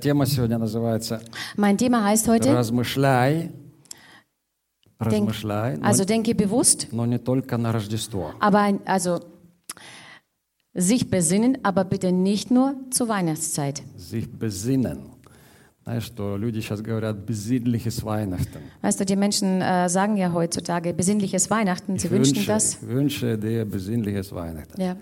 тема сегодня называется Mein Thema heißt heute, «Размышляй». denk, Размышляй, но, also denke bewusst, но не только на Рождество. aber ein- also sich besinnen, aber bitte nicht nur zur Weihnachtszeit. Sich besinnen. Знаешь, что люди сейчас говорят «бesinnliches Weihnachten». Weißt du, die Menschen äh, sagen ja heutzutage besinnliches Weihnachten, sie Ich wünschen wünsche, das. ich wünsche dir besinnliches Weihnachten. Ja.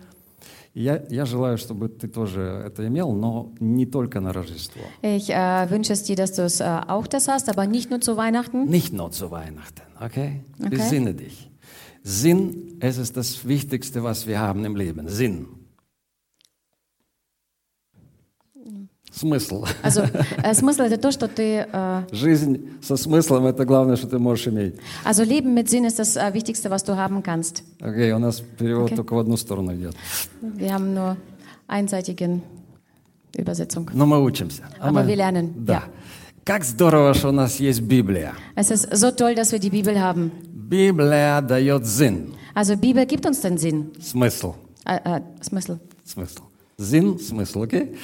И Я, я желаю, чтобы ты тоже это имел, но не только на Рождество. Ich äh, wünsche es dir, dass du es äh, auch das hast, aber nicht nur zu Weihnachten. Nicht nur zu Weihnachten, okay? Okay. Besinne dich. Sinn, es ist das Wichtigste, was wir haben im Leben. Sinn. Смысл. Also äh, смысл это то, что ты, äh, Жизнь со смыслом – это главное, что ты можешь иметь. also Leben mit Sinn ist das äh, Wichtigste, was du haben kannst. Окей, у нас перевод Окей. только в одну сторону идет. Wir haben nur einseitigen Übersetzung. Но мы учимся. Aber Аминь. wir lernen, Да. ja. Как здорово, что у нас есть Библия. Es ist so toll, dass wir die Bibel haben. Библия дает зин, Also Bibel gibt uns den Sinn. смысл. Äh, äh, смысл. Смысл. Зин, смысл, окей?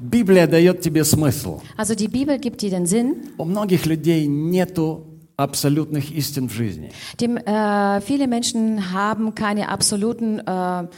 Библия дает тебе смысл. Also die Bibel gibt dir den Sinn. У многих людей нету абсолютных истин в жизни. Dem, äh, viele Menschen haben keine absoluten äh,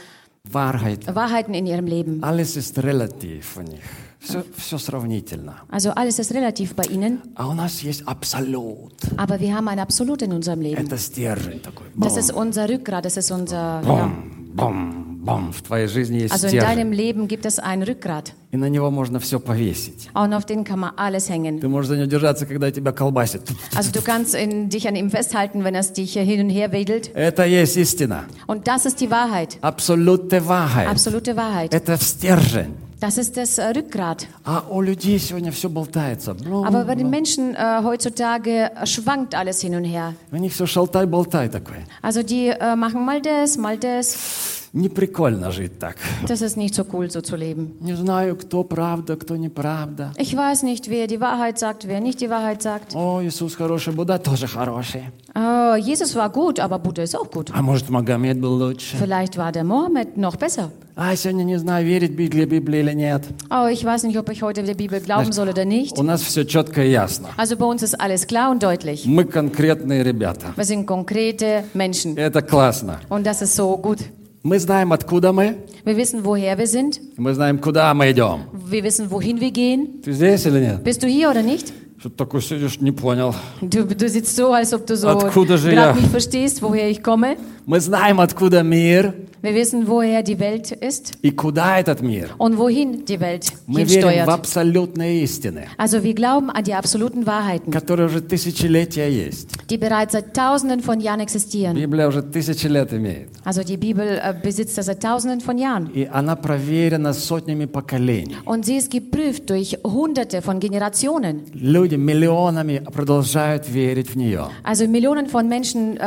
Wahrheit. Wahrheiten in ihrem Leben. Alles ist relativ у них. Все, все сравнительно. Also alles ist relativ bei ihnen, А у нас есть абсолют. aber wir haben ein Absolut in unserem Leben. Это стержень такой. Das ist unser Rückgrat, das ist unser... Ja. Бом, бом, бом. В твоей жизни есть Also in стержень. deinem Leben gibt es ein Rückgrat И на него можно все повесить. und auf den kann man alles hängen. Ты можешь за него держаться, когда тебя колбасит. Also du kannst in, dich an ihm festhalten, wenn es dich hin und her wedelt. Это есть истина. Und das ist die Wahrheit, Абсолютная Wahrheit. absolute Wahrheit. Это стержень. Das ist das äh, Rückgrat. А у людей сегодня все болтается. Блум, Aber bei den Menschen äh, heutzutage schwankt alles hin und her. У них все шалтай-болтай такой. Also die äh, machen mal das, mal das. Не прикольно жить так. Das ist nicht so cool, so zu leben. Не знаю, кто правда, кто неправда. Ich weiß nicht, wer die Wahrheit sagt, wer nicht die Wahrheit sagt. О, Иисус хороший, Будда тоже хороший. Äh, Jesus war gut, aber Buddha ist auch gut. А может, Магомед был лучше? Vielleicht war der Mohammed noch besser. А я сегодня не знаю, верить в Библию, Библии или нет. Oh, ich weiß nicht, ob ich heute der Bibel glauben soll oder nicht. У нас все четко и ясно. Also bei uns ist alles klar und deutlich. Мы конкретные ребята. Wir sind konkrete Menschen. Это классно. Und das ist so gut. Мы знаем, откуда мы, Wir wissen, woher wir sind. и мы знаем, куда мы идем. Wir wissen, wohin wir gehen. Ты здесь или нет? Bist du hier oder nicht? Что ты такой сидишь, не понял. Du, du sitzt so, als ob du so Откуда же gerade я? nicht verstehst, woher ich komme. Мы знаем, откуда мир Wir wissen, woher die Welt ist и куда этот мир. und wohin die Welt Мы верим в hinsteuert. абсолютные истины, Also wir glauben an die absoluten Wahrheiten, которые уже тысячелетия есть. die bereits seit Tausenden von Jahren existieren. Библия уже тысячи лет имеет. Also die Bibel äh, besitzt das seit Tausenden von Jahren. И она проверена сотнями поколений. Und sie ist geprüft durch Hunderte von Generationen. Люди миллионами продолжают верить в нее. Also Millionen von Menschen äh,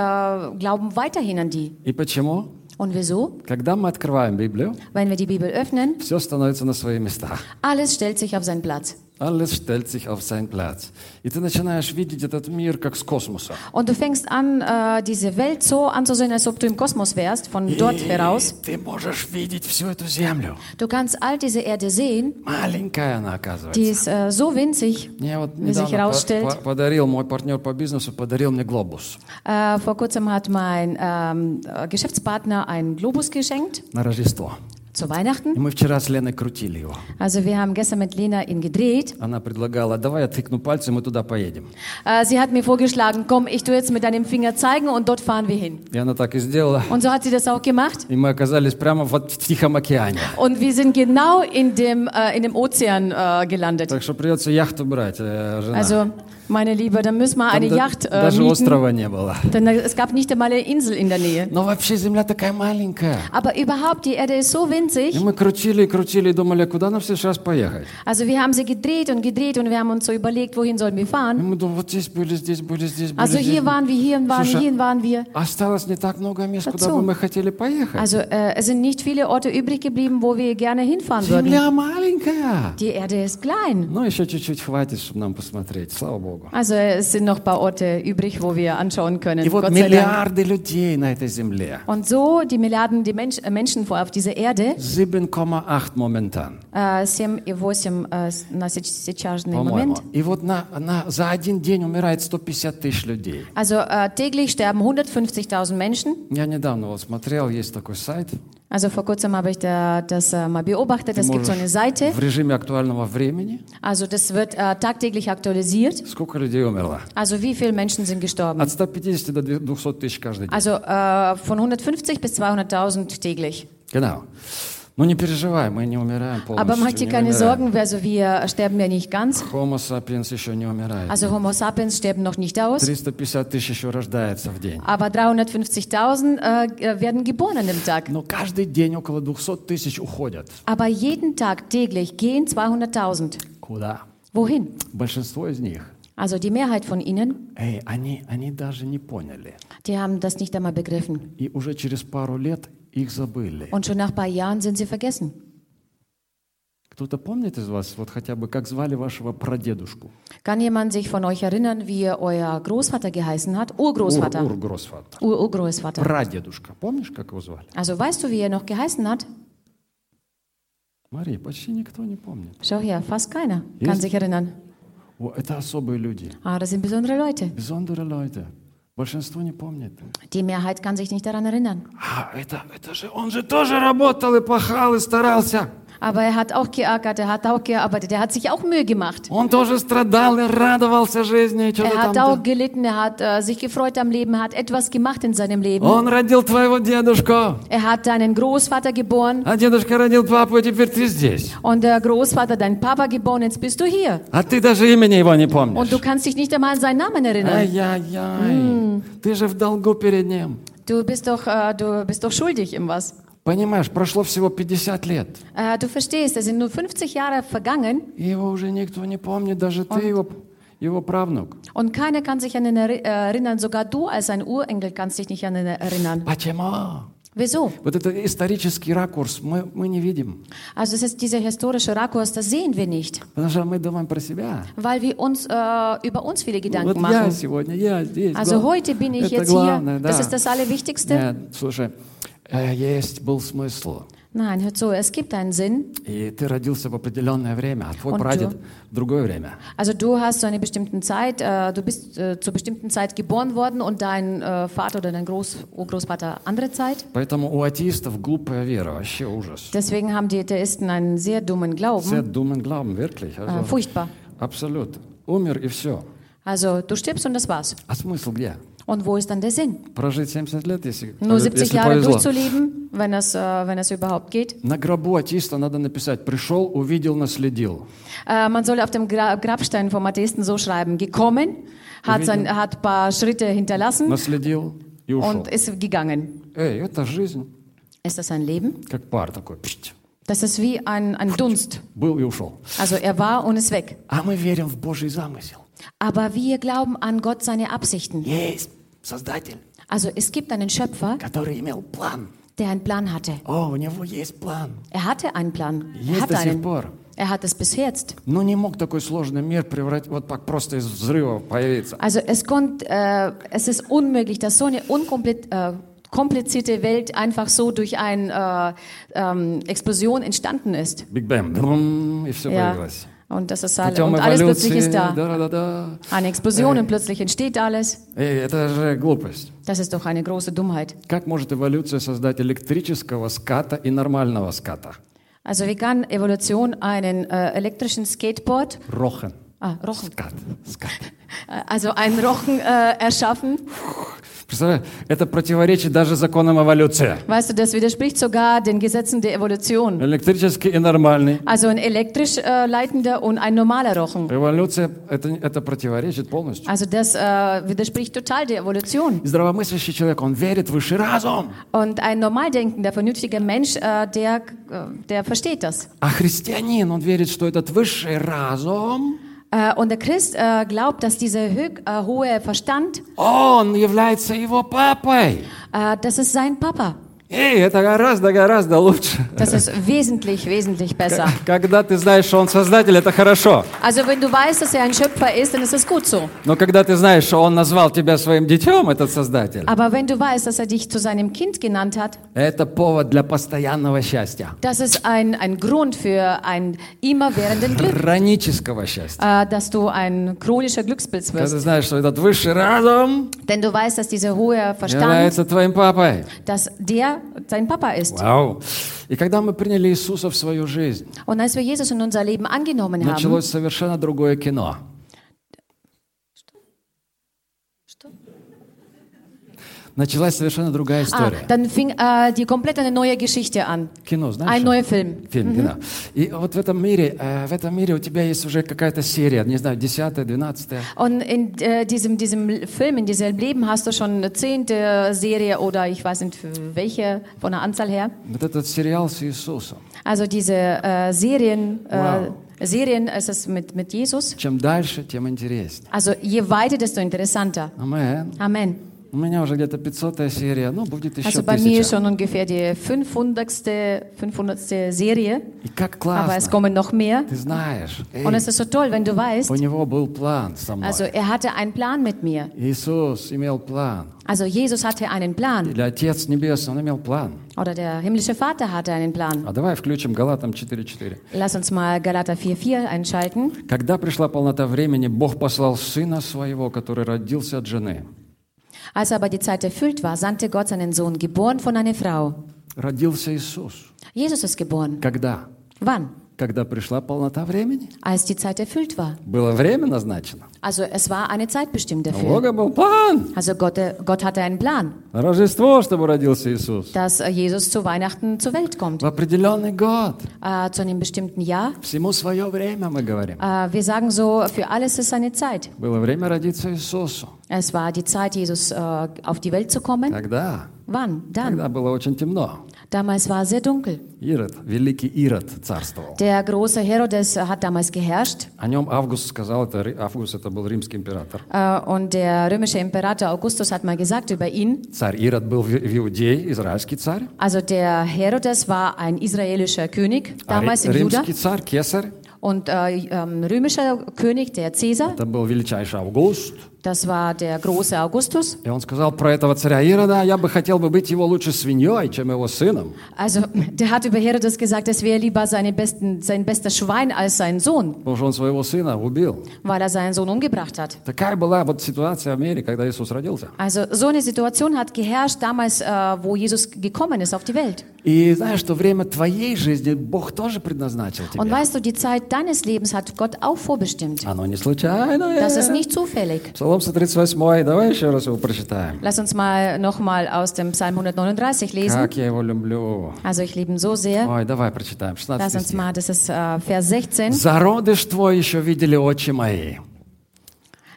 glauben weiterhin an die. И почему? Und wieso? Когда мы открываем Библию, Wenn wir die Bibel öffnen, все становится на свои места. alles stellt sich auf seinen Platz. Alles stellt sich auf seinen Platz. И ты начинаешь видеть этот мир как с космоса. Und du fängst an, äh, diese Welt so anzusehen, als ob du im Kosmos wärst, von dort heraus. ты можешь видеть всю эту землю. Du kannst all diese Erde sehen, Маленькая она оказывается. die ist äh, so winzig. Мне вот Wie sich недавно herausstellt. по- по- подарил мой партнер по бизнесу, подарил мне глобус Äh, vor kurzem hat mein ähm, äh, Geschäftspartner einen Globus geschenkt на Рождество. zu И Weihnachten. мы вчера с Леной крутили его. Also wir haben gestern mit Lena ihn gedreht. Она предлагала, давай я тыкну пальцем, мы туда поедем. Äh, sie hat mir vorgeschlagen, komm, ich tue jetzt mit deinem Finger zeigen und dort fahren wir hin. И она так и сделала. Und so hat sie das auch gemacht. И мы оказались прямо в, в Тихом океане. Und wir sind genau in dem, äh, in dem Ozean äh, gelandet. Так что придется яхту брать, э, жена. Also, meine Liebe, dann müssen wir Там eine да- Yacht äh, даже mieten. острова не было. Denn äh, es gab nicht einmal eine Insel in der Nähe. Но вообще земля такая маленькая. Aber überhaupt, die Erde ist so И winzig. мы крутили и крутили и думали, куда нам в следующий раз поехать. Also wir haben sie gedreht und gedreht und wir haben uns so überlegt, wohin sollen wir И fahren. мы думали, вот здесь были, здесь были, здесь были, Also здесь hier были. waren wir, hier waren wir, Слушай, hier waren wir. Осталось не так много мест, куда Dazu. бы мы хотели поехать. Also äh, es sind nicht viele Orte übrig geblieben, wo wir gerne hinfahren würden. Земля маленькая. Die Erde ist klein. Ну, еще чуть-чуть хватит, чтобы нам посмотреть. Слава Богу. Богу. Also es sind noch ein paar Orte übrig, wo wir anschauen können. И вот Gott sei Dank. миллиарды людей на этой земле. Und so die Milliarden die Mensch, äh, Menschen vor auf dieser Erde, 7,8 моментан. äh, 7,8 äh, на сеч- сейчасный По-моему. Moment. И вот на, на, за один день умирает 150 тысяч людей. Also äh, täglich sterben 150.000 Menschen. Я недавно вот смотрел, есть такой сайт. Also vor kurzem habe ich da, das äh, mal beobachtet. Es gibt so eine Seite. в режиме актуального времени. Also das wird äh, tagtäglich aktualisiert. Сколько людей умерло? Also wie viele Menschen sind gestorben? От 150 до 200 тысяч каждый день. Also äh, von 150 bis 200.000 täglich. Genau. Ну не переживай, мы не умираем Aber mach полностью. dir не keine умираем. Sorgen, also wir sterben ja nicht ganz. Homo sapiens еще не умирает. Also Homo sapiens sterben noch nicht aus. 350 тысяч еще рождается в день. Aber 350.000 äh, werden geboren an dem Tag. Но каждый день около 200 тысяч уходят. Aber jeden Tag täglich gehen 200.000. Куда? Wohin? Большинство из них, Also die Mehrheit von ihnen, эй, они, они даже не поняли. die haben das nicht einmal begriffen. И уже через пару лет их забыли. Und schon nach ein paar Jahren sind sie vergessen. Кто-то помнит из вас, вот хотя бы, как звали вашего прадедушку? Kann jemand sich von euch erinnern, wie euer Großvater geheißen hat? Ур, Urgroßvater. Ургросфат. Ur Urgroßvater. Прадедушка. Помнишь, как его звали? Also weißt du, wie er noch geheißen hat? Мария, почти никто не помнит. Schau her, fast keiner kann Ist- sich erinnern. О, это особые люди. Ah, das sind besondere Leute. Besondere Leute. Большинство не помнит. Die Mehrheit kann sich nicht daran erinnern. А, это, это же, он же тоже работал и пахал и старался. Aber er hat auch geackert, er hat auch gearbeitet, er hat sich auch Mühe gemacht. Он тоже страдал и радовался жизни. и что-то Er hat там- auch gelitten, er hat äh, sich gefreut am Leben, er hat etwas gemacht in seinem Leben. Он родил твоего дедушку. Er hat deinen Großvater geboren А дедушка родил папу, и теперь ты здесь. und der Großvater deinen Papa geboren, jetzt bist du hier. А ты даже имени его не помнишь. Und du kannst dich nicht einmal an seinen Namen erinnern. Ай-яй-яй. Ты же в долгу перед ним. Du bist doch, äh, du bist doch schuldig im was. Понимаешь, прошло всего 50 лет. Äh, du verstehst, es sind nur 50 Jahre vergangen И его уже никто не помнит, даже ты его, его правнук. und keiner kann sich an ihn äh, erinnern. Sogar du als ein Urenkel kannst dich nicht an ihn erinnern. Почему? Wieso? Вот это исторический ракурс мы, мы не видим. Also es ist dieser historische Rakurs, das sehen wir nicht, Потому что мы думаем про себя. weil wir uns äh, über uns viele Вот Gedanken я machen. сегодня, я здесь. Also глав- heute bin ich это jetzt главное, hier. да. Das ist das Allerwichtigste. Нет, слушай, э, есть был смысл. Nein, hört so, es gibt einen Sinn. И ты родился в определенное время, а твой Und прадед du? в другое время. Also du hast zu einer bestimmten Zeit, äh, du bist äh, zur bestimmten Zeit geboren worden und dein äh, Vater oder dein Groß Urgroßvater andere Zeit. Поэтому у атеистов глупая вера, вообще ужас. Deswegen haben die Atheisten einen sehr dummen Все Glauben. думают главным, wirklich. Äh, Also, furchtbar. абсолют. Умер и все. Also du stirbst und das war's. А смысл где? Und wo ist dann der Sinn? Прожить 70 лет, если, Nur 70 если Jahre повезло. durchzuleben, wenn es, äh, wenn es überhaupt geht. На гробу атеиста надо написать «пришел, увидел, наследил». Äh, man soll auf dem Gra Grabstein vom Atheisten so schreiben: gekommen, hat, sein, hat ein paar Schritte hinterlassen Наследил и ушел. und ist gegangen. Эй, это жизнь, Ist das ein Leben? как пар такой. пшт, Das ist wie ein, ein Dunst. Был и ушел. Also er war und ist weg. А мы верим в Божий замысел. Aber wir glauben an Gott seine Absichten. Есть Создатель, Also es gibt einen Schöpfer, который имел план. der einen Plan hatte. О, у него есть план. Er hatte einen Plan. Er Есть hatte до сих einen. пор. Er hat es bis jetzt. Но не мог такой сложный мир превратить, вот так просто из взрыва появиться. Also es, konnt, äh, es ist unmöglich, dass so eine unkomplett, äh, komplizierte Welt einfach so durch eine äh, ähm, Explosion entstanden ist. Биг Бэм, брум, и все Ja. появилось. Und das ist halt, und alles plötzlich ist da. Eine Explosion und plötzlich entsteht alles. Das ist doch eine große Dummheit. Also wie kann Evolution einen äh, elektrischen Skateboard rochen? ah, Rochen, Скат. Скат. äh, also einen Rochen äh, erschaffen? Представляешь, это противоречит даже законам эволюции. Weißt du, das widerspricht sogar den Gesetzen der Evolution. Электрический и нормальный. Also ein elektrisch äh, leitender und ein normaler Rochen. Эволюция это, это противоречит полностью. Also das äh, widerspricht total der Evolution. И здравомыслящий человек, он верит в высший разум. Und ein normal denkender, vernünftiger Mensch, äh, der, äh, der versteht das. А христианин, он верит, что этот высший разум, Äh, und der Christ äh, glaubt, dass dieser höch, äh, hohe Verstand, он является его папой. äh, das ist sein Papa. Эй, это гораздо, гораздо лучше. Das ist wesentlich, wesentlich besser. Когда ты знаешь, что Он Создатель, это хорошо. Also wenn du weißt, dass er ein Schöpfer ist, dann ist es gut so. Но когда ты знаешь, что Он назвал тебя своим детем, этот Создатель, Aber wenn du weißt, dass er dich zu seinem Kind genannt hat, это повод для постоянного счастья. das ist ein, ein Grund für ein immerwährenden Glück, Хронического счастья. äh, dass du ein chronischer Glückspilz Когда ты wirst. знаешь, что этот высший разум Denn du weißt, dass dieser hohe Verstand, является твоим папой. dass der sein Papa ist. Вау. И когда мы приняли Иисуса в свою жизнь, Und als wir Jesus in unser Leben angenommen haben, началось совершенно другое кино. Началась совершенно другая ah, история. dann fing äh, die komplett eine neue Geschichte an. Кино, знаешь? Ein что? neuer Film. Фильм, кино. И вот в этом мире, э, в этом мире у тебя есть уже какая-то серия, не знаю, десятая, двенадцатая. Und in äh, diesem, diesem Film, in diesem Leben hast du schon eine zehnte Serie oder ich weiß nicht für welche von der Anzahl her. Вот этот сериал с Иисусом. Also diese äh, Serien, Wow. äh, Serien ist es mit, mit Jesus. Чем дальше, тем интереснее. Also je weiter, desto interessanter. Амен. Amen. У меня уже где-то 500 серия, ну, будет еще Also bei mir тысяча. schon ungefähr die 500. 500. Serie, И как aber es классно. kommen noch mehr. Ты знаешь, эй, Und es ist so toll, wenn du weißt, у него был план со мной. also er hatte einen Plan mit mir. Иисус имел план. Also Jesus hatte einen Plan Или Отец Небесный, Он имел план. oder der himmlische Vater hatte einen Plan. А давай включим Галатам 4.4. Lass uns mal Galater 4,4 einschalten. Когда пришла полнота времени, Бог послал Сына Своего, который родился от жены. Als aber die Zeit erfüllt war, sandte Gott seinen Sohn, geboren von einer Frau. Родился Иисус. Jesus ist geboren. Когда? Wann? Когда пришла полнота времени. Als die Zeit erfüllt war. Было время назначено. Also es war eine Zeit bestimmt У dafür. Бога был план. Also Gott, äh, Gott hatte einen Plan, Рождество, чтобы родился Иисус. dass äh, Jesus zu Weihnachten zur Welt kommt. В определенный год. Äh, zu einem bestimmten Jahr. Всему свое время, мы говорим. Äh, wir sagen so, für alles ist eine Zeit. Было время родиться Иисусу. Es war die Zeit, Jesus äh, auf die Welt zu kommen. Когда? Wann? Dann. Когда было очень темно. Damals war es sehr dunkel. Der große Herodes hat damals geherrscht. Äh, und der römische Imperator Augustus hat mal gesagt über ihn. Also der Herodes war ein israelischer König, damals in Juda. Und äh, ähm, römischer König, der Cäsar. это был величайший Август. das war der große Augustus. И он сказал про этого царя Ирода, я бы хотел бы быть его лучше свиньей, чем его сыном. Also der hat über Herodes gesagt, es wäre lieber seine besten, sein bester Schwein als sein Sohn, Потому что он своего сына убил. weil er seinen Sohn umgebracht hat. Такая была вот ситуация в мире, когда Иисус родился. Also so eine Situation hat geherrscht damals, äh, wo Jesus gekommen ist auf die Welt. И знаешь, что время твоей жизни Бог тоже предназначил Und тебе. weißt du, die Zeit deines Lebens hat Gott auch vorbestimmt. Оно не случайно. Das ist nicht zufällig. Псалом 138, давай еще раз его прочитаем. Lass uns mal nochmal aus dem Psalm 139 lesen. Как я его люблю. Also ich liebe ihn so sehr. Ой, давай прочитаем. Lass 16 uns стих. mal, das ist äh, Vers 16. Зародыш твой еще видели очи мои.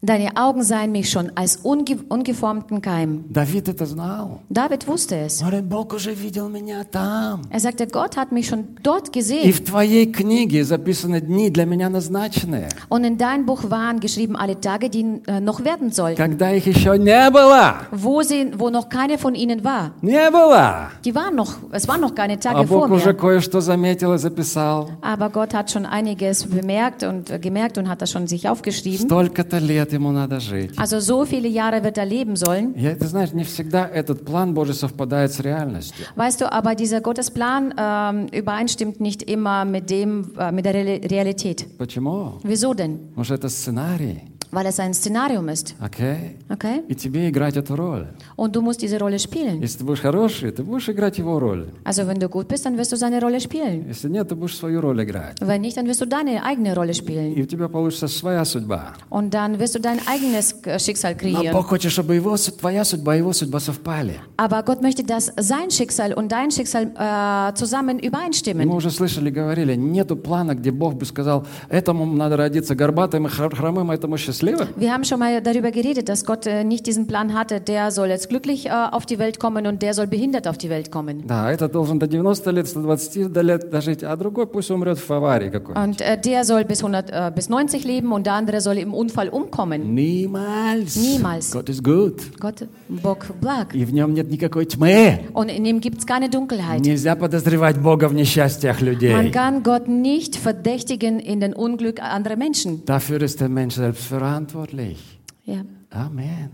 Deine Augen sahen mich schon als unge ungeformten Keim. Давид это знал. David wusste es. Говорит, Бог уже видел меня там. Er sagte, Gott hat mich schon dort И gesehen. в твоей книге записаны дни для меня назначенные, Und in dein Buch waren geschrieben alle Tage, die äh, noch werden sollten. когда их еще не было. Wo, sie, wo noch keine von ihnen war. Не было. Die waren noch, es waren noch keine А Tage vor Бог уже mir. кое-что заметил и записал. Aber Gott hat schon einiges bemerkt und äh, gemerkt und hat das schon sich aufgeschrieben. Столько-то лет ему надо жить. Also so viele Jahre wird er leben sollen. Я, ты знаешь, не всегда этот план Божий совпадает с реальностью. Weißt du, aber dieser Gottesplan ähm, übereinstimmt nicht immer mit dem, äh, mit der Real- Realität. Почему? Wieso denn? Потому что это сценарий, Weil es ein Szenarium ist, окей? okay? И тебе играть эту роль. Und du musst diese Rolle spielen. Если ты будешь хороший, ты будешь играть его роль. Also wenn du gut bist, dann wirst du seine Rolle spielen. Если нет, ты будешь свою роль играть. Wenn nicht, dann wirst du deine eigene Rolle spielen. И у тебя получится своя судьба. Und dann wirst du dein eigenes äh, Schicksal Но kreieren. Бог хочет, чтобы его, су- твоя судьба и его судьба совпали. Aber Gott möchte, dass sein Schicksal und dein Schicksal äh, zusammen И мы übereinstimmen. уже слышали, говорили, нету плана, где Бог бы сказал, этому надо родиться горбатым и хр- хромым, а этому еще счастливы? Wir haben schon mal darüber geredet, dass Gott äh, nicht diesen Plan hatte, der soll jetzt glücklich äh, auf die Welt kommen und der soll behindert auf die Welt kommen. Да, этот должен до 90 лет, 120 до лет дожить, а другой пусть умрет в аварии какой-нибудь. Und äh, der soll bis, 100, äh, bis 90 leben und der andere soll im Unfall umkommen. Niemals. Niemals. Gott ist gut. Gott, Bock, Blag. И в нем нет никакой тьмы. Und in ihm gibt es keine Dunkelheit. Нельзя подозревать Бога в несчастьях Man людей. kann Gott nicht verdächtigen in den Unglück anderer Menschen. Dafür ist der Mensch selbst verantwortlich. Ja. Amen.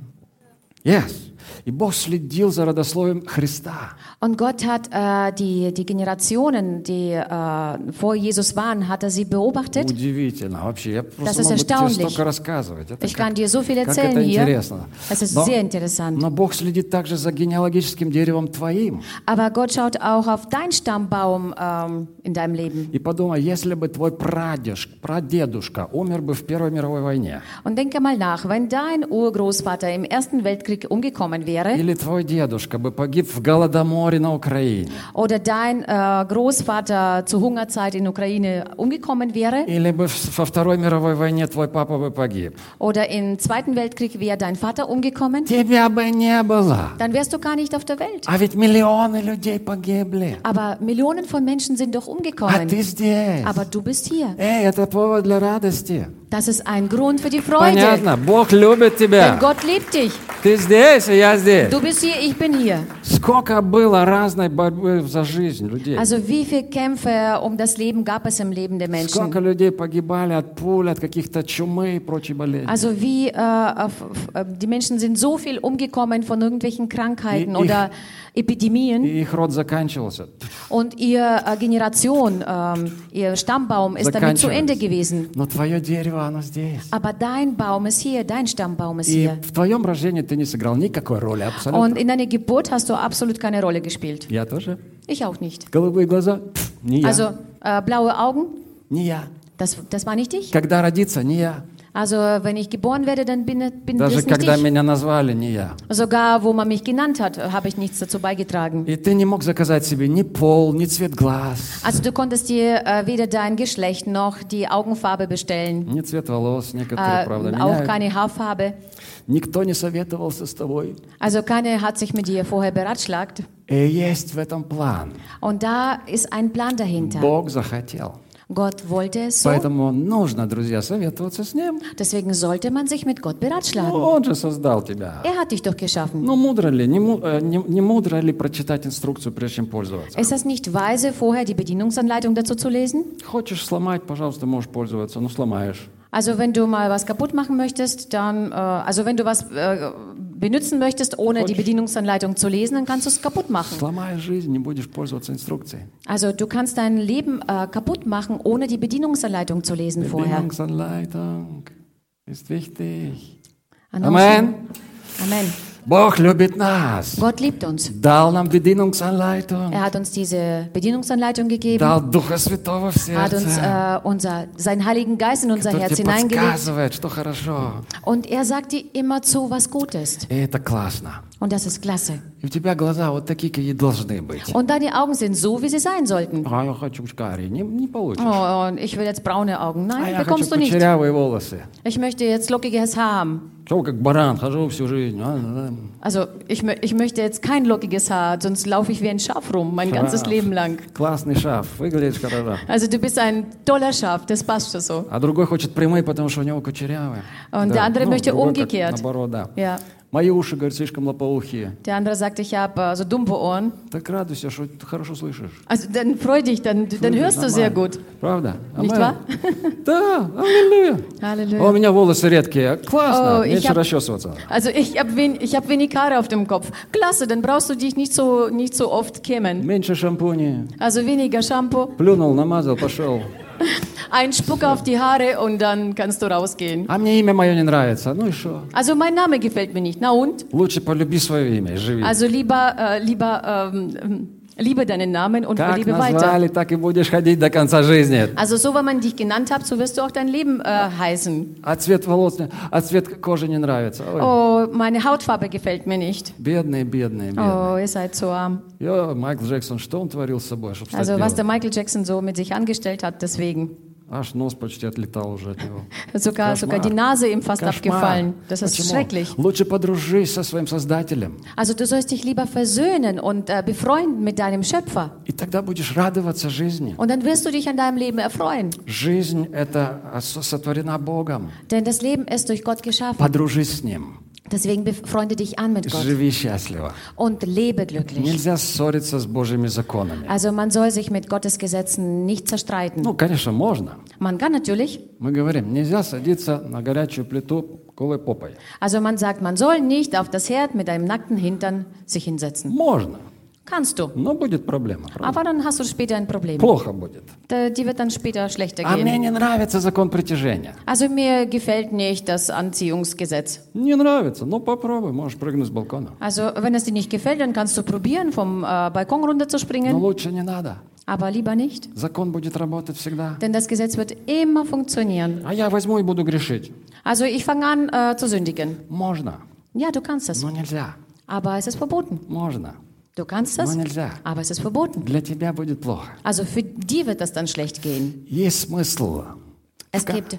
Yes. И Бог следил за родословием Христа. Und Gott hat äh, die, die Generationen, die äh, vor Jesus waren, hat er sie beobachtet. Удивительно. Вообще, я Das просто ist могу тебе erstaunlich. столько рассказывать. Это Ich как- kann dir so viel как erzählen это hier. интересно. Es ist Но- sehr interessant. Но Бог следит также за генеалогическим деревом твоим. Aber Gott schaut auch auf deinen Stammbaum ähm, in deinem Leben. И подумай, если бы твой прадедуш, прадедушка умер бы в Первой мировой войне, Und denke mal nach, wenn dein Urgroßvater im Ersten Weltkrieg umgekommen wäre или твой дедушка бы погиб в Голодоморе на Украине, oder dein äh, Großvater zur Hungerzeit in Ukraine umgekommen wäre или бы в- во Второй мировой войне твой папа бы погиб, oder im Zweiten Weltkrieg wäre dein Vater umgekommen, тебя бы не было. dann wärst du gar nicht auf der Welt. А ведь миллионы людей погибли. Aber Millionen von Menschen sind doch А umgekommen. ты здесь. Aber du bist hier. Эй, это повод для радости. Das ist ein Grund für die Freude. Понятно? Бог любит Denn тебя. Gott liebt dich. Ты здесь, и я здесь. Du bist hier, ich bin hier. Сколько было разной борьбы за жизнь людей. Also wie viele Kämpfe um das Leben gab es im Leben der Menschen? Сколько людей погибали от пуль, от каких-то чумы и прочей болезней. Also wie äh, äh, die Menschen sind so viel umgekommen von irgendwelchen Krankheiten ich- oder Epidemien И их род заканчивался. und ihre äh, Generation, ähm, ihr Stammbaum ist damit zu Ende gewesen. Но твое дерево, оно здесь. Aber dein Baum ist hier, dein Stammbaum ist И hier. в твоем рождении ты не сыграл никакой роли абсолютно. Und in deiner Geburt hast du absolut keine Rolle gespielt. Я тоже. Ich auch nicht. Голубые глаза? Пф, не я. Also äh, blaue Augen, Не я. das, das war nicht ich. Когда родиться? Не я. Also wenn ich geboren werde, dann bin, bin Даже das nicht когда ich. меня назвали, не я. Sogar wo man mich genannt hat, habe ich nichts dazu beigetragen. И ты не мог заказать себе ни пол, ни цвет глаз, Also du konntest dir äh, weder dein Geschlecht noch die Augenfarbe bestellen, ни цвет волос. Некоторые, äh, правда, auch меняют. keine Haarfarbe. Никто не советовался с тобой. Also keiner hat sich mit dir vorher beratschlagt. И есть в этом план. Und da ist ein Plan dahinter. Бог захотел. Gott wollte es so. Поэтому нужно, друзья, советоваться с Ним. Deswegen sollte man sich mit Gott Ну, beratschlagen. Он же создал тебя. Er hat dich doch geschaffen. Ну, мудро ли, не, му- э, не- не мудро ли прочитать инструкцию, прежде чем пользоваться? Ist das nicht weise, vorher die Bedienungsanleitung dazu zu lesen? Хочешь сломать, пожалуйста, можешь пользоваться, ну сломаешь. Also wenn du mal was kaputt machen möchtest, dann, äh, also wenn du was äh, benutzen möchtest, ohne die Bedienungsanleitung zu lesen, dann kannst du es kaputt machen. Also du kannst dein Leben äh, kaputt machen, ohne die Bedienungsanleitung zu lesen Bedienungsanleitung vorher. Bedienungsanleitung ist wichtig. Amen. Amen. Бог любит нас. Gott liebt uns. Дал нам Bedienungsanleitung. Er hat uns diese Bedienungsanleitung gegeben, Дал Духа Святого в hat uns сердце. äh, unser, seinen Heiligen Geist in unser Кто Herz тебе hineingelegt подсказывает, что хорошо. und er sagt dir immer zu, was gut ist. И это классно. Und das ist klasse. И у тебя глаза вот такие, какие должны быть. Und deine Augen sind so, wie sie sein sollten. А я хочу карие. Не, не получишь. Oh, und ich will jetzt braune Augen. А Nein, я хочу bekommst du nicht. кучерявые волосы. Ich möchte jetzt lockiges Haar haben. Что, как баран, хожу всю жизнь. А, да, да. Also ich, mö- ich möchte jetzt kein lockiges Haar, sonst laufe ich wie ein Schaf rum, mein ganzes Schaf. Leben lang. Классный шаф, выглядишь хорошо. Also du bist ein toller Schaf, das passt schon so. А другой хочет прямые, потому что у него кучерявые. Und der andere möchte другой как umgekehrt. Наоборот, да. Ja. Мои уши, говорит, слишком лопоухие. Der andere sagt, ich habe äh, so dumme Ohren. Так радуйся, что ты хорошо слышишь. Also dann freu dich, dann, dann hörst du sehr gut. Правда? Nicht wahr? Да, аллилуйя. Halleluja. О, у меня волосы редкие. Классно, ich меньше hab- расчесываться. Also ich habe wen, ich hab wenig Haare auf dem Kopf. Klasse, dann brauchst du dich nicht so, nicht so oft kämmen. Меньше шампуни. Also weniger Shampoo, Плюнул, намазал, пошел. ein Spuck auf die Haare und dann kannst du rausgehen. А мне имя мое не нравится. Ну и что? Also mein Name gefällt mir nicht. Na und? Лучше полюби свое имя и живи. Also lieber, äh, lieber, ähm, ähm, liebe deinen Namen und Как lebe weiter. назвали, так и будешь ходить до конца жизни. Also so, wenn man dich genannt hat, so wirst du auch dein Leben äh, heißen. А цвет волос, не- а цвет кожи не нравится. Ой, Oh, meine Hautfarbe gefällt mir nicht. бедные, бедные, бедные. Oh, ihr seid so arm. Я, Майкл Джексон, что он творил с собой, чтобы стать Also was der белым? Michael Jackson so mit sich angestellt hat, deswegen. Аж нос почти отлетал уже от него. Sogar, Кошмар. sogar die Nase ihm fast Кошмар. abgefallen. Das ist Почему? schrecklich. Лучше подружись со своим Создателем, Also du sollst dich lieber versöhnen und äh, befreunden mit deinem Schöpfer. и тогда будешь радоваться жизни. Und dann wirst du dich an deinem Leben erfreuen. Жизнь это со- сотворена Богом. Denn das Leben ist durch Gott geschaffen. Подружись с Ним, Deswegen befreunde dich an mit Gott живи счастливо. und lebe glücklich. Нельзя ссориться с Божьими законами. Also man soll sich mit Gottes Gesetzen nicht zerstreiten. Ну, конечно, можно. Man kann natürlich, Мы говорим, нельзя садиться на горячую плиту голой попой. also man sagt, man soll nicht auf das Herd mit einem nackten Hintern sich hinsetzen. Можно, Kannst du. но будет проблема. правда? Aber dann hast du später ein Problem. Плохо будет. Da- Die wird dann später schlechter А мне gehen. не нравится закон притяжения. Also mir gefällt nicht das Anziehungsgesetz. Не нравится, ну попробуй, можешь прыгнуть с балкона. Also wenn es dir nicht gefällt, dann kannst du probieren, vom äh, Balkon Но runterzuspringen. лучше не надо. Aber lieber nicht. Закон будет работать всегда. Denn das Gesetz wird immer funktionieren. А я возьму и буду грешить. Also ich fange an äh, zu sündigen. Можно, Ja, du kannst es. но нельзя. Aber es ist verboten. Можно, Du kannst но es, нельзя. aber es ist verboten. Для тебя будет плохо. Also für die wird das dann schlecht gehen. Есть смысл Es gibt,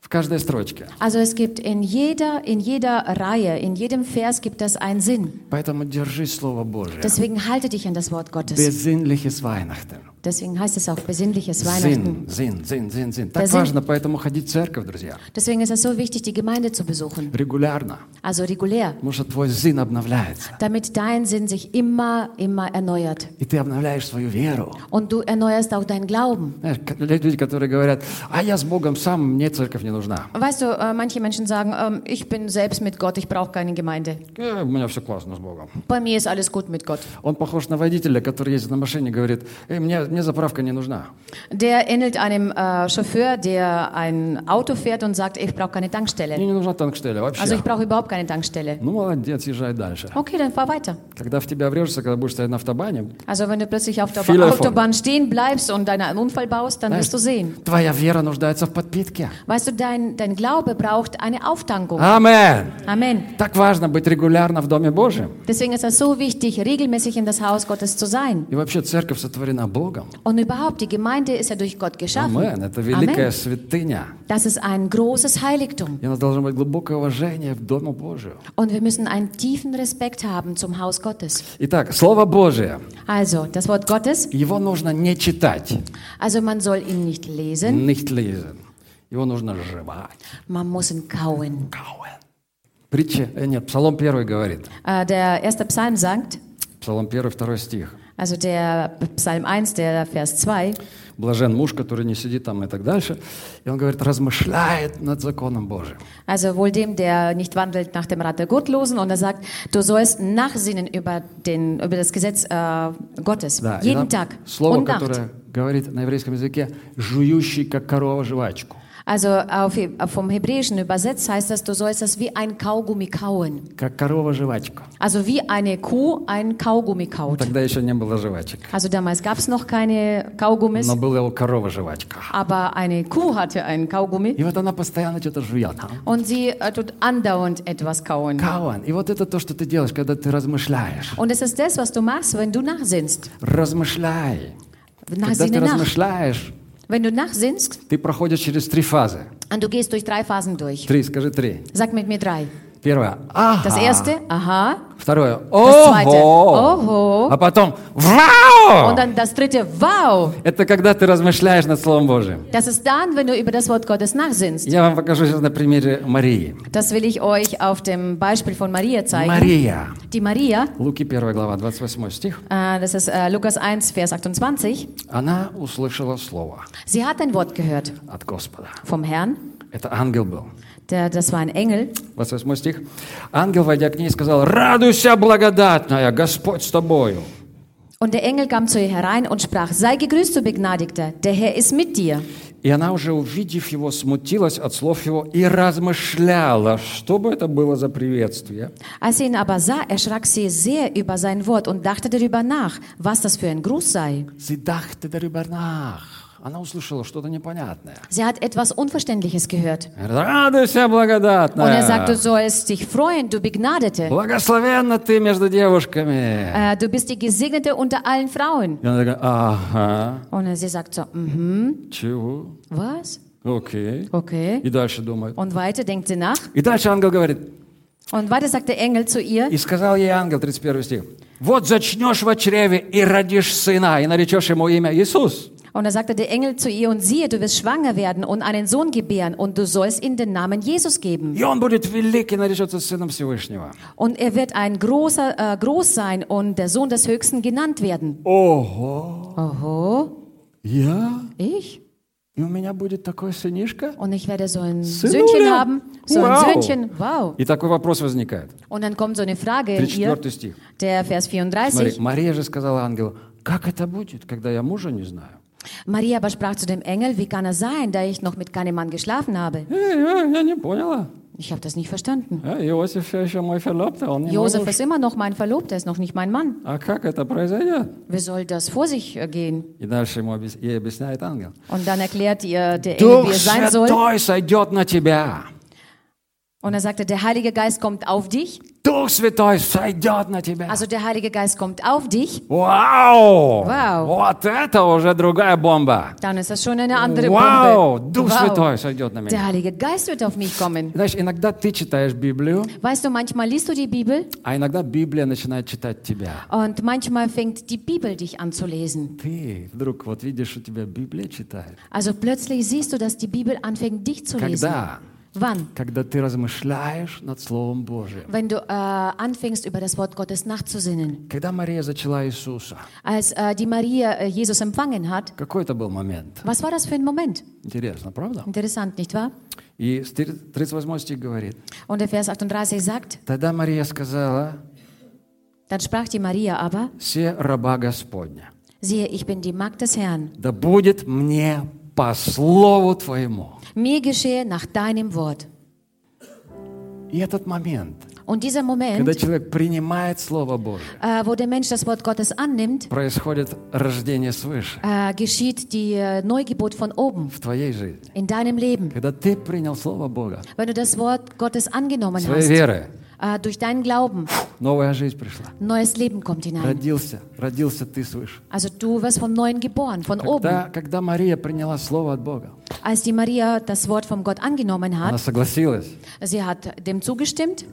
в каждой строчке. also es gibt in jeder, in jeder Reihe, in jedem Vers gibt es einen Sinn. Поэтому держи Слово Божие. Deswegen halte dich an das Wort Gottes. Besinnliches Weihnachten. Deswegen heißt es auch besinnliches Weihnachten. Зин, зин, зин, зин, зин. Der Так Sinn. важно, поэтому ходить в церковь, друзья. Deswegen ist es so wichtig, die Gemeinde zu besuchen. Регулярно. Also regulär. Потому что твой зин обновляется. Damit dein Sinn sich immer, immer erneuert. И ты обновляешь свою веру. Und du erneuerst auch deinen Glauben. Знаешь, к- люди, которые говорят, а я с Богом сам, мне церковь не нужна. Weißt du, äh, manche Menschen sagen, ähm, ich bin selbst mit Gott, ich brauche keine Gemeinde. «Э, у меня все классно с Богом. Bei mir ist alles gut mit Gott. Он похож на водителя, который ездит на машине и говорит, «Эй, мне, мне заправка не нужна. Der ähnelt einem äh, Chauffeur, der ein Auto fährt und sagt, ich brauche keine Мне Tankstelle. не нужна танкштеля вообще. Also ich brauche überhaupt keine Tankstelle. Ну, молодец, езжай дальше. Okay, dann fahr weiter. Когда в тебя врежешься, когда будешь стоять на автобане, Also wenn du plötzlich auf der Erfolg. Autobahn stehen bleibst und einen Unfall baust, dann wirst du sehen. твоя вера нуждается в подпитке. Weißt du, dein, dein Glaube braucht eine Auftankung. Амен. Amen. Так важно быть регулярно в Доме Божьем. Deswegen ist es so wichtig, regelmäßig in das Haus Gottes zu sein. И вообще церковь сотворена Богом. Und überhaupt, die Gemeinde ist ja durch Gott geschaffen. Амен. Это великая Amen. святыня. Das ist ein großes Heiligtum. И у нас должно быть глубокое уважение к Дому Божию. Und wir müssen einen tiefen Respekt haben zum Haus Gottes. Итак, Слово Божие. Also, das Wort Gottes, Его нужно не читать, also man soll ihn nicht lesen, nicht lesen. Его нужно жевать. man muss ihn kauen. Кауэн. Притча, э, нет, Псалом 1 говорит. Äh, der erste Psalm sagt, Псалом 1, 2 стих. also der Psalm 1, der Vers 2, Блажен муж, который не сидит там и так дальше. И он говорит, размышляет над законом Божьим. also wohl dem, der nicht wandelt nach dem Rat der Gottlosen, und er sagt, du sollst nachsinnen über, den, über das Gesetz äh, Gottes, Да, и jeden там Tag слово, und Nacht. которое говорит на еврейском языке, жующий, как корова, жвачку. Also auf, vom Hebräischen übersetzt heißt das, du sollst das wie ein Kaugummi kauen. Как корова, жвачку. Also wie eine Kuh ein Kaugummi kaut. Тогда еще не было жвачек. Also damals gab es noch keine Kaugummis, Но была у корова жвачка. aber eine Kuh hatte einen Kaugummi И вот она постоянно что-то жует. und sie äh, tut andauernd etwas kauen. Кауан. И вот это то, что ты делаешь, когда ты размышляешь. Und es ist das, was du machst, wenn du nachsinnst. Размышляй. Когда ты Nachsinne nach. размышляешь, Wenn du nachsinnst ты проходишь через три фазы. und du gehst durch drei Phasen durch. Три, скажи три. Sag mit mir drei. Первое. Ага. Das erste, aha. Второе. Ого. ого. А потом Вау! Und dann das dritte, wow. Это когда ты размышляешь над Словом Божьим. Das ist dann, wenn du über das Wort Gottes nachsinnst. Я вам покажу сейчас на примере Марии. Das will ich euch auf dem Beispiel von Maria zeigen. Мария. Die Maria, Луки 1 глава, 28 стих. äh, das ist äh, Lukas 1, Vers 28, Она услышала Слово sie hat ein Wort gehört от Господа. vom Herrn. Это ангел был. Der, das war ein Engel. 28 стих. Ангел, войдя к ней, сказал, «Радуйся, благодатная, Господь с тобою». Und der Engel kam zu ihr herein und sprach, sei gegrüßt, du Begnadigter, der Herr ist mit dir. И она уже, увидев его, смутилась от слов его и размышляла, что бы это было за приветствие. Als sie ihn aber sah, erschrak sie sehr über sein Wort und dachte darüber nach, was das für ein Gruß sei. Sie dachte darüber nach. Она услышала что-то непонятное. Sie hat etwas Unverständliches gehört. Радуйся, Und er благодатная. sagt, du sollst dich freuen, du Begnadete. Благословенна ты между девушками. Äh, du bist die Gesegnete unter allen Frauen. И она такая, ага, Und sie sagt so, mhm, чего? was? Окей. Okay. И дальше думает. Und weiter denkt sie nach. И дальше ангел говорит, Und weiter sagt der Engel zu ihr, и сказал ей ангел, 31 стих, вот зачнешь в чреве и родишь сына, и наречешь ему имя Иисус. und da sagte der Engel zu ihr, und siehe, du wirst schwanger werden und einen Sohn gebären, und du sollst ihm den Namen Jesus geben. И он будет велик и наречется сыном Всевышнего. Und er wird ein großer, äh, groß sein und der Sohn des Höchsten genannt werden. Ого! Oho, Я? ich? И у меня будет такой сынишка? Und ich werde so ein Сынуля. Söhnchen haben. So ein Wow. Söhnchen, wow. И такой вопрос возникает. Und dann kommt so eine Frage hier, 34 стих. der Vers Смотри, 34. Мария же сказала ангелу, как это будет, когда я мужа не знаю? Maria aber sprach zu dem Engel, wie kann er sein, da ich noch mit keinem Mann geschlafen habe? Ich habe das nicht verstanden. Josef ist immer noch mein Verlobter, ist noch nicht mein Mann. Wie soll das vor sich äh, gehen? Und dann erklärt ihr der Engel, wie er sein soll. Und er sagte, der Heilige Geist kommt auf dich. Дух Святой сойдет на тебя. Also der Heilige Geist kommt auf dich. Вау! Вау. Вот это уже другая бомба. Dann ist das schon eine andere Вау! Bombe. Дух Святой сойдет на Der меня. Heilige Geist wird auf mich kommen. Знаешь, иногда ты читаешь Библию, Weißt du, manchmal liest du die Bibel а иногда Библия начинает читать тебя. und manchmal fängt die Bibel dich an zu lesen. Ты вдруг вот видишь, у тебя Библия читает. Also plötzlich siehst du, dass die Bibel anfängt, dich zu lesen. Когда? Wann? Когда ты размышляешь над Словом Божьим. Wenn du äh, anfängst, über das Wort Gottes nachzusinnen. Когда Мария зачала Иисуса, Als äh, die Maria äh, Jesus empfangen hat, какой это был момент? was war das für ein Moment? Интересно, правда? Interessant, nicht wahr? И с 38 стих говорит, Und der Vers 38 sagt, Тогда Мария сказала, dann sprach die Maria aber, «Се раба Господня, siehe, ich bin die Magd des Herrn. да будет мне по слову Твоему». Mir geschehe nach deinem Wort. И этот момент, Und dieser Moment, когда человек принимает Слово Божие, äh, wo der Mensch das Wort Gottes annimmt, происходит рождение свыше äh, geschieht die äh, Neugeburt von oben в твоей жизни. in deinem Leben. Когда ты принял Слово Бога, Wenn du das Wort Gottes angenommen своей hast, верой, äh, durch deinen Glauben, новая жизнь пришла. neues Leben kommt hinein. Родился, родился ты свыше. Also du wirst vom Neuen geboren, von oben. Когда, когда Мария приняла Слово от Бога, Als die Maria das Wort vom Gott angenommen она hat, согласилась, sie hat dem zugestimmt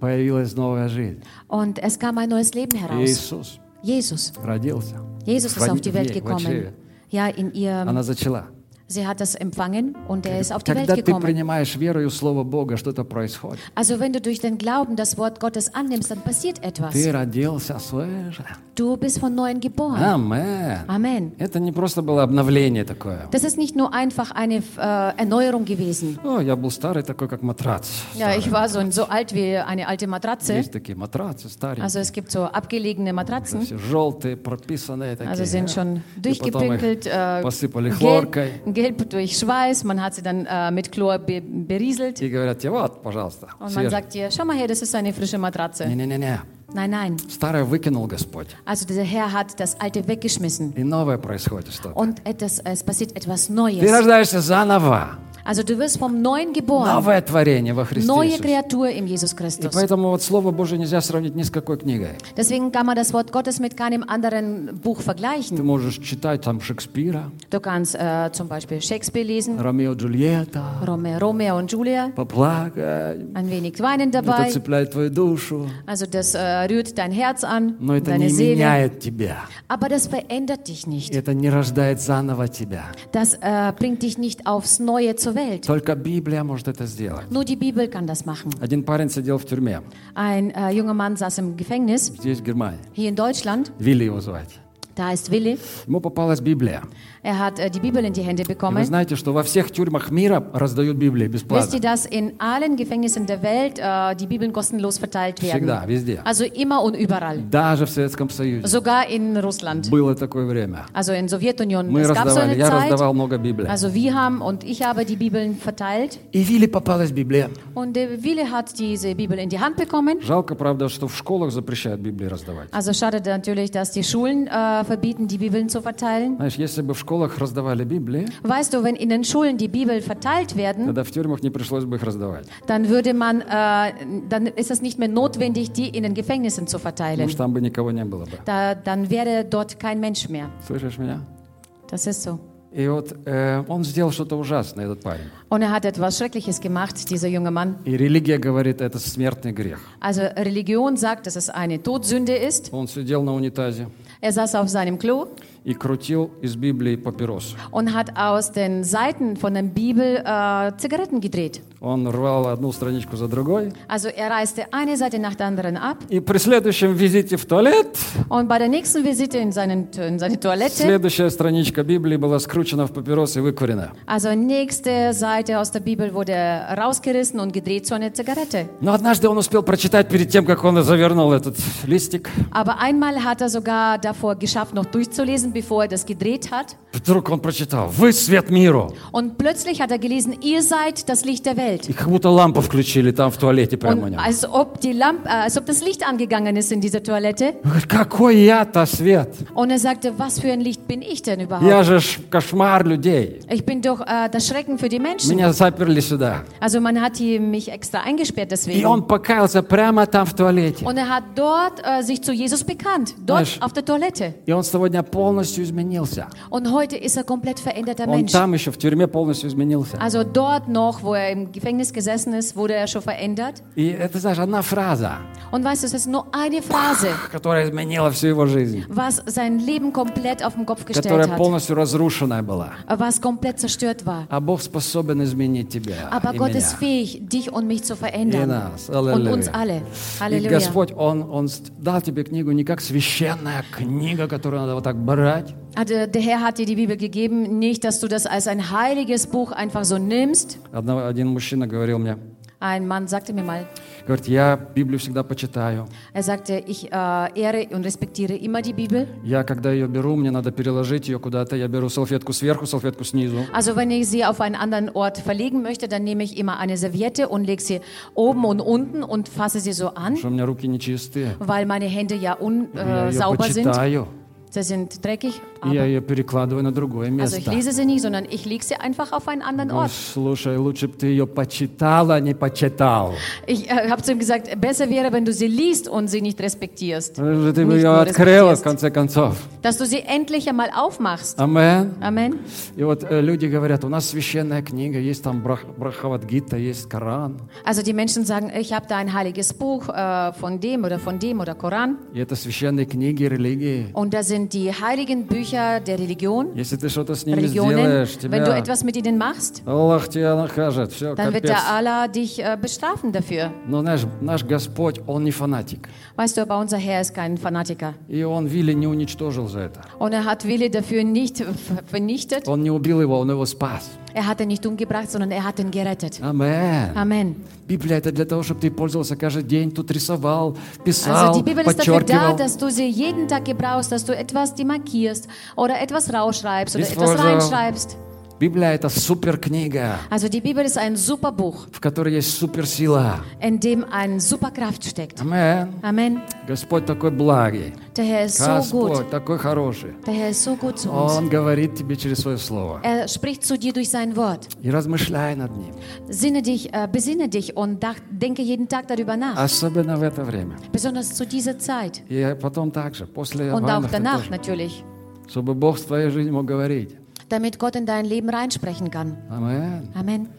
появилась новая жизнь. und es kam ein neues Leben И heraus. Иисус Jesus. родился. Jesus В ist auf ней- die в Welt ней, в очреве. gekommen. Ja, in ihr, Она зачала. sie hat das empfangen und er ist auf die Welt Когда ты gekommen. принимаешь верою Слово Бога, что-то происходит. Also wenn du durch den Glauben das Wort Gottes annimmst, dann passiert etwas. Ты родился свыше. Du bist von Neuem geboren. Амен. Amen. Это не просто было обновление такое. Das ist nicht nur einfach eine äh, Erneuerung gewesen. О, я был старый такой, как матрац. Ja, ich war so, so alt wie eine alte Matratze. Есть такие матрацы старенькие. Also es gibt so abgelegene Matratzen. Все желтые, прописанные такие. Also sind schon И потом их durchgepinkelt, äh, посыпали хлоркой. gelb, gelb durch Schweiß. Man hat sie dann äh, mit Chlor be berieselt. И говорят тебе, вот, пожалуйста, Und man свежий. sagt dir, schau mal her, das ist eine frische Matratze. Не-не-не-не. Nein, nein. Старое выкинул Господь. Also der Herr hat das Alte weggeschmissen. И новое происходит что-то. Und etwas, es passiert etwas Ты Neues. рождаешься заново. Also du wirst vom Neuen geboren. Новое творение во Христе Neue Иисусе. Kreatur im Jesus И Christus. поэтому вот Слово Божие нельзя сравнить ни с какой книгой. Deswegen kann man das Wort Gottes mit keinem anderen Buch Ты vergleichen. можешь читать там Шекспира, Du kannst äh, zum Beispiel Shakespeare lesen, Ромео и Джульетта, Romeo, Romeo und Julia, поплакать. ein wenig weinen Это dabei. цепляет твою душу, Also das äh, rührt dein Herz an, но это deine не Seele. меняет тебя. Aber das verändert dich nicht. Это не рождает заново тебя. Das äh, bringt dich nicht aufs Neue zur Welt. Только Библия может это сделать. Nur die Bibel kann das machen. Один парень сидел в тюрьме, Ein äh, junger Mann saß im Gefängnis здесь, в Германии. hier in Deutschland. Вилли его звать. Da ist Willi. Ему попалась Библия. Er hat äh, die Bibel in die Hände И вы bekommen. знаете, что во всех тюрьмах мира раздают Библии Wisst бесплатно. ihr, dass in allen Gefängnissen der Welt äh, die Bibeln kostenlos verteilt werden? Всегда, везде. Also immer und überall. Даже в Советском Союзе. Sogar in Russland. Было такое время. Also in Sowjetunion. Мы Es gab so раздавали, eine я Zeit. раздавал много Библий. Also wir haben und ich habe die Bibeln verteilt. И Вилли попалась Библия. Und der Willi hat diese Bibel in die Hand bekommen. Жалко, правда, что в школах запрещают Библии раздавать. Also schade natürlich, dass die Schulen äh, verbieten, die Bibeln zu verteilen? Знаешь, если бы в школах раздавали Библии, Weißt du, wenn in den Schulen die Bibel verteilt werden, тогда в тюрьмах не пришлось бы их раздавать. dann würde man, äh, dann ist es nicht mehr notwendig, die in den Gefängnissen zu Потому verteilen. что там бы никого не было бы. Da, dann wäre dort kein Mensch mehr. Слышишь меня? Das ist so. И вот э, он сделал что-то ужасное, этот парень. Und er hat etwas Schreckliches gemacht, dieser junge Mann. И религия говорит, это смертный грех. Also Religion sagt, dass es eine Todsünde ist. Он сидел на унитазе Er saß auf seinem Klo и крутил из Библии папирос. und hat aus den Seiten von der Bibel äh, Zigaretten gedreht. Он рвал одну страничку за другой. Also er reiste eine Seite nach der anderen ab И при следующем визите в туалет und bei der nächsten Visite in, seinen, in seine Toilette, следующая страничка Библии была скручена в папирос и выкурена. also nächste Seite aus der Bibel wurde rausgerissen und gedreht zu einer Zigarette. Но однажды он успел прочитать перед тем, как он завернул этот листик. Aber einmal hat er sogar davor geschafft, noch durchzulesen, bevor er das gedreht hat. Вдруг он прочитал «Вы свет миру». Und plötzlich hat er gelesen, ihr seid das Licht der Welt. И как будто лампу включили там в туалете прямо у Und него. als ob, die Lampe, äh, als ob das Licht angegangen ist in dieser Toilette. Он говорит, какой я-то свет? Und er sagte, was für ein Licht bin ich denn Я überhaupt? же ж кошмар людей. Ich bin doch äh, das Schrecken für die Menschen. Меня заперли сюда. Also man hat hier mich extra eingesperrt И deswegen. он покаялся прямо там в туалете. Und er hat dort äh, sich zu Jesus bekannt, dort Weißt- auf der Toilette. И он с того дня полностью изменился. Und heute ist er komplett veränderter Он Mensch. там еще в тюрьме полностью изменился. Also dort noch, wo er im Gefängnis gesessen ist, wurde er schon verändert. И это, знаешь, одна фраза, Und weißt du, es ist nur eine Phrase, которая изменила всю его жизнь. was sein Leben komplett auf den Kopf gestellt Которая hat, полностью разрушенная была. was komplett zerstört war. А Бог способен изменить тебя Aber и Gott меня. ist fähig, dich und mich zu И verändern. нас. Und Аллилуйя. uns alle. И Halleluja. Господь, он, он ст- дал тебе книгу не как священная книга, которую надо вот так брать, Also, der Herr hat dir die Bibel gegeben, nicht, dass du das als ein heiliges Buch einfach so nimmst. Одно- один мужчина говорил мне, Ein Mann sagte mir mal, говорит, я Библию всегда почитаю. er sagte, ich äh, ehre und respektiere immer die Bibel. Я, когда ее беру, мне надо переложить ее куда-то. Я беру салфетку сверху, салфетку снизу. Also wenn ich sie auf einen anderen Ort verlegen möchte, dann nehme ich immer eine Serviette und lege sie oben und unten und fasse sie so an, Что у меня руки нечистые. weil meine Hände ja Я unsauber äh, ее sauber sind. почитаю. Sie sind dreckig. И я Aber, ее перекладываю на другое also ich место. lese sie nicht, sondern ich lege sie einfach auf einen anderen Ой, Ort. слушай, лучше бы ты ее почитала, а не почитал. Ich äh, habe zu ihm gesagt, besser wäre, wenn du sie liest und sie nicht respektierst. Что Ты бы Nicht ее nur открыла, в respektierst. конце концов. Dass du sie endlich einmal aufmachst. Амен. Amen. И вот э, люди говорят, у нас священная книга, есть там Брах, Брахавадгита, есть Коран. Also die Menschen sagen, ich habe da ein heiliges Buch äh, von dem oder von dem oder Koran. И это священные книги религии. Und da sind die heiligen Bücher der Religion, Если ты что-то с ними Religionen. сделаешь, Wenn du тебя etwas mit ihnen machst, Аллах тебя накажет. Все, dann wird капец. der Allah dich äh, bestrafen dafür. Но наш, наш Господь, Он не фанатик. Weißt du, aber unser Herr ist kein Fanatiker. И Он Вилли не уничтожил за это. Und er hat Wille dafür nicht ver- vernichtet. Он не убил его, Он его спас. Er hat ihn nicht umgebracht, sondern er hat ihn gerettet. Амен. Amen. Библия это для того, чтобы ты пользовался каждый день, тут рисовал, писал, Also die Bibel ist dafür da, подчеркивал. dass du sie jeden Tag gebrauchst, dass du etwas demarkierst oder etwas rausschreibst oder Ist etwas wohl so. reinschreibst. Библия это суперкнига, Also die Bibel ist ein super Buch, в которой есть суперсила. in dem eine super Kraft steckt. Амен. Amen. Господь такой благий. Der Herr ist so gut. Господь такой хороший. Der Herr ist so gut zu uns. Он говорит тебе через свое слово. Er spricht zu dir durch sein Wort. И размышляй над ним. Sinne dich, äh, besinne dich und dach, denke jeden Tag darüber nach. Особенно в это время. Besonders zu dieser Zeit. И потом также, после Und auch danach тоже. natürlich. Чтобы Бог в твоей жизни мог говорить. damit Gott in dein Leben reinsprechen kann. Amen. Amen.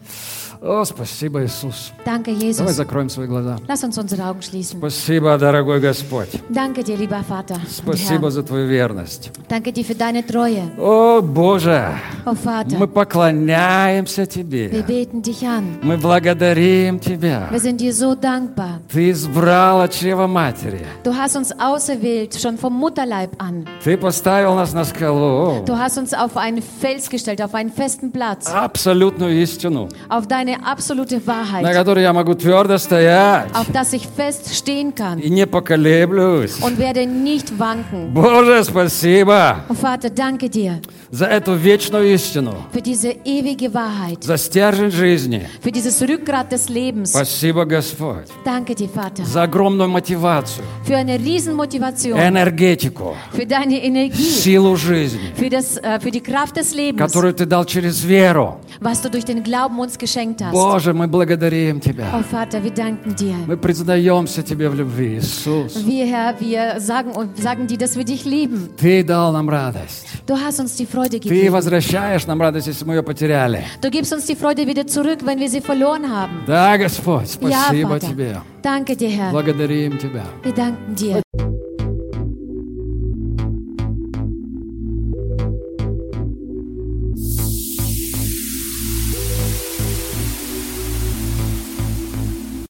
О, спасибо, Иисус. Danke, Давай Jesus. закроем свои глаза. Lass uns unsere Augen schließen. Спасибо, дорогой Господь. Danke dir, lieber Vater. Спасибо Herr. за твою верность. Danke dir für deine Treue. О, Боже, Oh мы Vater, поклоняемся wir Тебе. beten dich an. Мы благодарим Тебя. Wir sind dir so dankbar. Ты избрал от чрева матери. Du hast uns auserwählt, schon vom Mutterleib an. Ты поставил нас на скалу. Du hast uns auf einen Fels gestellt, auf einen festen Platz, Абсолютную истину. auf deine eine absolute на Wahrheit, которой я могу твердо стоять auf das ich fest stehen kann и не поколеблюсь. und werde nicht wanken. Боже, спасибо Und Vater, danke dir за эту вечную истину, für diese ewige Wahrheit, за стержень жизни. für dieses Rückgrat des Lebens. Спасибо, Господь, Danke dir, Vater, за огромную мотивацию, für eine Riesenmotivation, энергетику, für deine Energie, силу жизни, für, das, äh, für die Kraft des Lebens, которую Ты дал через веру. was du durch den Glauben uns geschenkt hast. Боже, мы благодарим Тебя. Oh Vater, wir danken dir. Мы признаемся Тебе в любви, Иисус. Wir, Herr, wir sagen sagen dir, dass wir dich lieben. Ты дал нам радость. Du hast uns die Freude Ты gegeben. возвращаешь нам радость, если мы ее потеряли. Du gibst uns die Freude wieder zurück, wenn wir sie verloren haben. Да, Господь, Ja, спасибо Vater. Тебе. Danke dir, Herr. Благодарим Тебя. Wir danken dir.